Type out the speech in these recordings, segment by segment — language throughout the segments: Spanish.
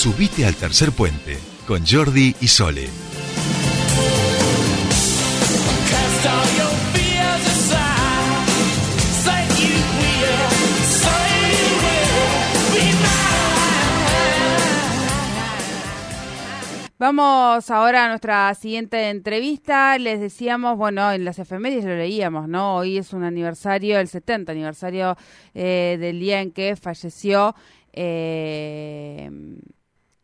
Subite al tercer puente con Jordi y Sole. Vamos ahora a nuestra siguiente entrevista. Les decíamos, bueno, en las efemérides lo leíamos, ¿no? Hoy es un aniversario, el 70 aniversario eh, del día en que falleció eh,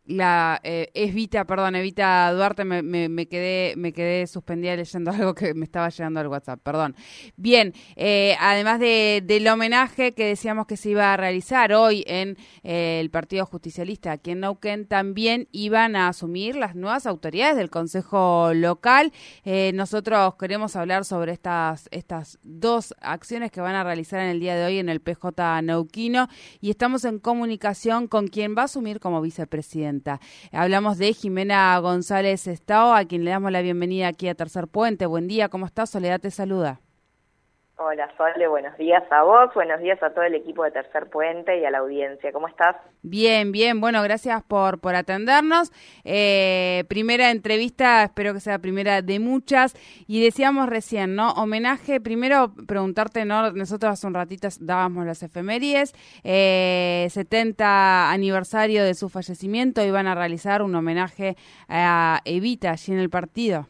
la eh, Evita, perdón, Evita Duarte, me, me, quedé me quedé suspendida leyendo algo que me estaba llegando al WhatsApp, perdón. Bien, eh, además de, del homenaje que decíamos que se iba a realizar hoy en eh, el Partido Justicialista aquí en Neuquén, también iban a asumir las nuevas autoridades del Consejo Local. Eh, nosotros queremos hablar sobre estas, estas dos acciones que van a realizar en el día de hoy en el PJ Neuquino y estamos en comunicación con quien va a asumir como vicepresidente Hablamos de Jimena González Estao, a quien le damos la bienvenida aquí a Tercer Puente. Buen día, ¿cómo estás? Soledad te saluda. Hola Sole, buenos días a vos, buenos días a todo el equipo de Tercer Puente y a la audiencia. ¿Cómo estás? Bien, bien, bueno, gracias por, por atendernos. Eh, primera entrevista, espero que sea primera de muchas. Y decíamos recién, ¿no? Homenaje, primero preguntarte, ¿no? Nosotros hace un ratito dábamos las efemérides, eh, 70 aniversario de su fallecimiento, iban a realizar un homenaje a Evita allí en el partido.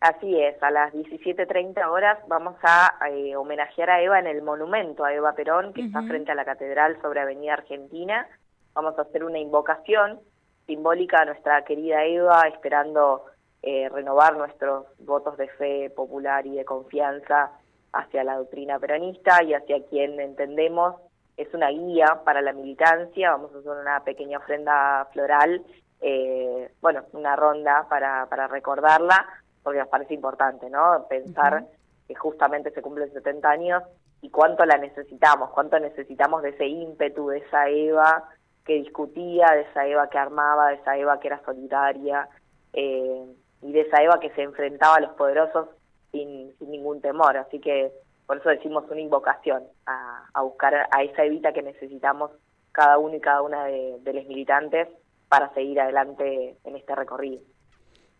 Así es, a las 17.30 horas vamos a eh, homenajear a Eva en el monumento a Eva Perón, que está frente a la catedral sobre Avenida Argentina. Vamos a hacer una invocación simbólica a nuestra querida Eva, esperando eh, renovar nuestros votos de fe popular y de confianza hacia la doctrina peronista y hacia quien entendemos es una guía para la militancia. Vamos a hacer una pequeña ofrenda floral, eh, bueno, una ronda para, para recordarla porque nos parece importante, ¿no? Pensar que justamente se cumplen 70 años y cuánto la necesitamos, cuánto necesitamos de ese ímpetu, de esa Eva que discutía, de esa Eva que armaba, de esa Eva que era solidaria eh, y de esa Eva que se enfrentaba a los poderosos sin, ningún temor. Así que por eso decimos una invocación a, buscar a esa Evita que necesitamos cada uno y cada una de los militantes para seguir adelante en este recorrido.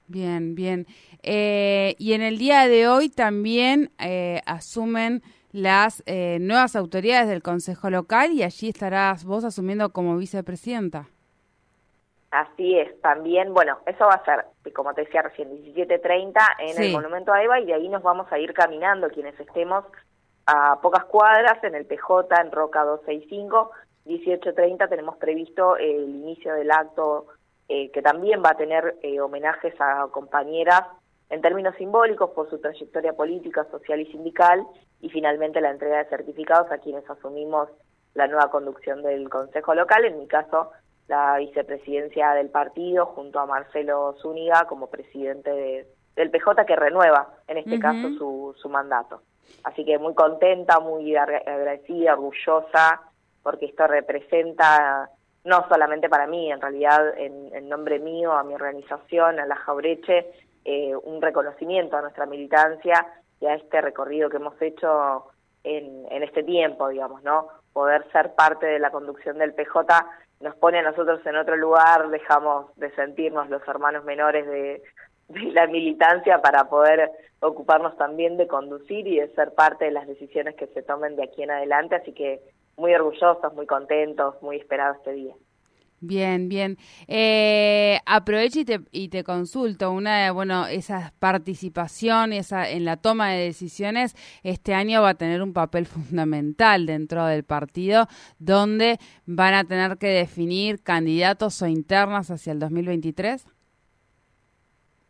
Bien, bien. Eh, y en el día de hoy también eh, asumen las eh, nuevas autoridades del Consejo Local y allí estarás vos asumiendo como vicepresidenta. Así es, también, bueno, eso va a ser, como te decía recién, 17.30 en el Monumento a Eva y de ahí nos vamos a ir caminando quienes estemos a pocas cuadras en el PJ, en Roca 265. 18.30 tenemos previsto el inicio del acto eh, que también va a tener eh, homenajes a compañeras en términos simbólicos por su trayectoria política, social y sindical, y finalmente la entrega de certificados a quienes asumimos la nueva conducción del Consejo Local, en mi caso la vicepresidencia del partido junto a Marcelo Zúñiga como presidente del PJ que renueva en este caso su, su mandato. Así que muy contenta, muy agradecida, orgullosa, porque esto representa no solamente para mí, en realidad en, nombre mío, a mi organización, a la Jaureche, eh, un reconocimiento a nuestra militancia y a este recorrido que hemos hecho en, en este tiempo, digamos, ¿no? Poder ser parte de la conducción del PJ nos pone a nosotros en otro lugar, dejamos de sentirnos los hermanos menores de, de la militancia para poder ocuparnos también de conducir y de ser parte de las decisiones que se tomen de aquí en adelante, así que muy orgullosos, muy contentos, muy esperados este día. Bien, bien. Eh, aprovecho y te, y te consulto. Una de, bueno, esa participación esa, en la toma de decisiones este año va a tener un papel fundamental dentro del partido, donde van a tener que definir candidatos o internas hacia el 2023.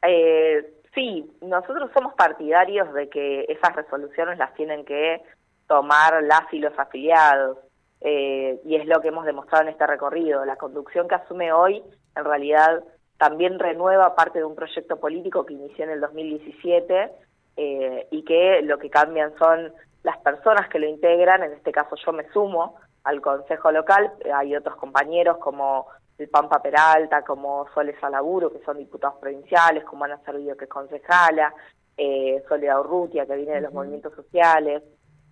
Eh, sí, nosotros somos partidarios de que esas resoluciones las tienen que tomar las y los afiliados. Eh, y es lo que hemos demostrado en este recorrido. La conducción que asume hoy, en realidad, también renueva parte de un proyecto político que inició en el 2017 eh, y que lo que cambian son las personas que lo integran, en este caso yo me sumo al Consejo Local, hay otros compañeros como el Pampa Peralta, como Soles Alaburo, que son diputados provinciales, como Ana Servido, que es concejala, eh, Soledad Urrutia, que viene de los movimientos sociales,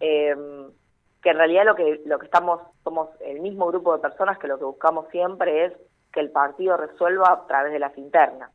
eh, que en realidad lo que, lo que estamos, somos el mismo grupo de personas que lo que buscamos siempre es que el partido resuelva a través de las internas.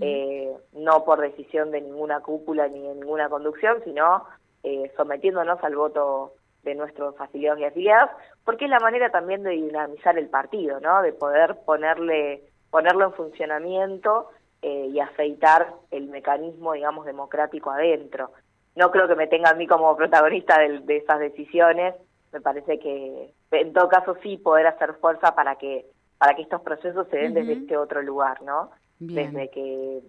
Eh, no por decisión de ninguna cúpula ni de ninguna conducción, sino eh, sometiéndonos al voto de nuestros afiliados y afiliadas, porque es la manera también de dinamizar el partido, ¿no? De poder ponerle ponerlo en funcionamiento eh, y aceitar el mecanismo, digamos, democrático adentro. No creo que me tenga a mí como protagonista de, de esas decisiones. Me parece que, en todo caso, sí poder hacer fuerza para que para que estos procesos se den desde este otro lugar, ¿no? Desde que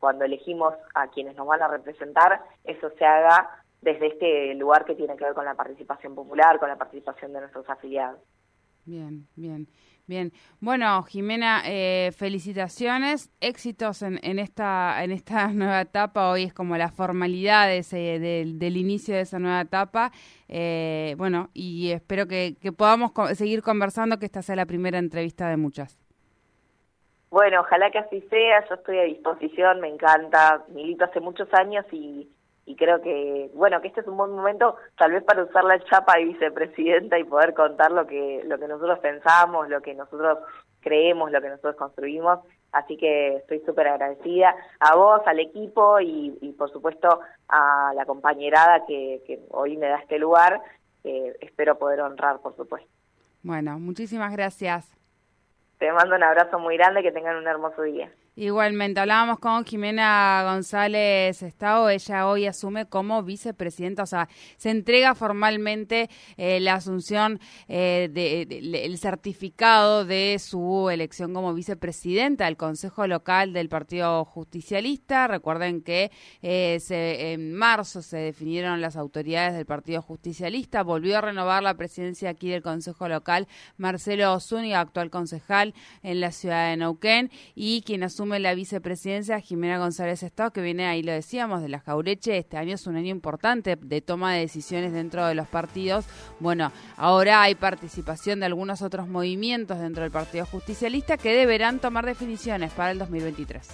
cuando elegimos a quienes nos van a representar, eso se haga desde este lugar que tiene que ver con la participación popular, con la participación de nuestros afiliados. Bien, bien. Bien, bueno, Jimena, eh, felicitaciones, éxitos en, en, esta en esta nueva etapa. Hoy es como la formalidad del, inicio de esa nueva etapa. Eh, bueno, y espero que podamos seguir conversando, que esta sea la primera entrevista de muchas. Bueno, ojalá que así sea. Yo estoy a disposición, me encanta. Milito hace muchos años y y creo que bueno que este es un buen momento tal vez para usar la chapa de vicepresidenta y poder contar lo que lo que nosotros pensamos lo que nosotros creemos lo que nosotros construimos. Así que estoy súper agradecida a vos al equipo y, y, por supuesto a la compañerada que, que hoy me da este lugar espero poder honrar por supuesto. Bueno muchísimas gracias. Te mando un abrazo muy grande que tengan un hermoso día Igualmente, hablábamos con Jimena González Estado, ella hoy asume como vicepresidenta, o sea, se entrega formalmente eh, la asunción eh, del certificado de su elección como vicepresidenta del Consejo Local del Partido Justicialista. Recuerden que eh, en marzo se definieron las autoridades del Partido Justicialista, volvió a renovar la presidencia aquí del Consejo Local Marcelo Zúñiga, actual concejal en la ciudad de Neuquén, y quien asume asume la vicepresidencia Jimena González Estado, que viene ahí, lo decíamos, de la Jaureche. Este año es un año importante de toma de decisiones dentro de los partidos. Bueno, ahora hay participación de algunos otros movimientos dentro del Partido Justicialista que deberán tomar definiciones para el 2023.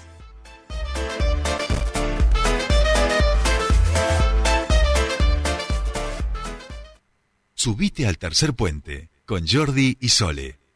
Subite al tercer puente con Jordi y Sole.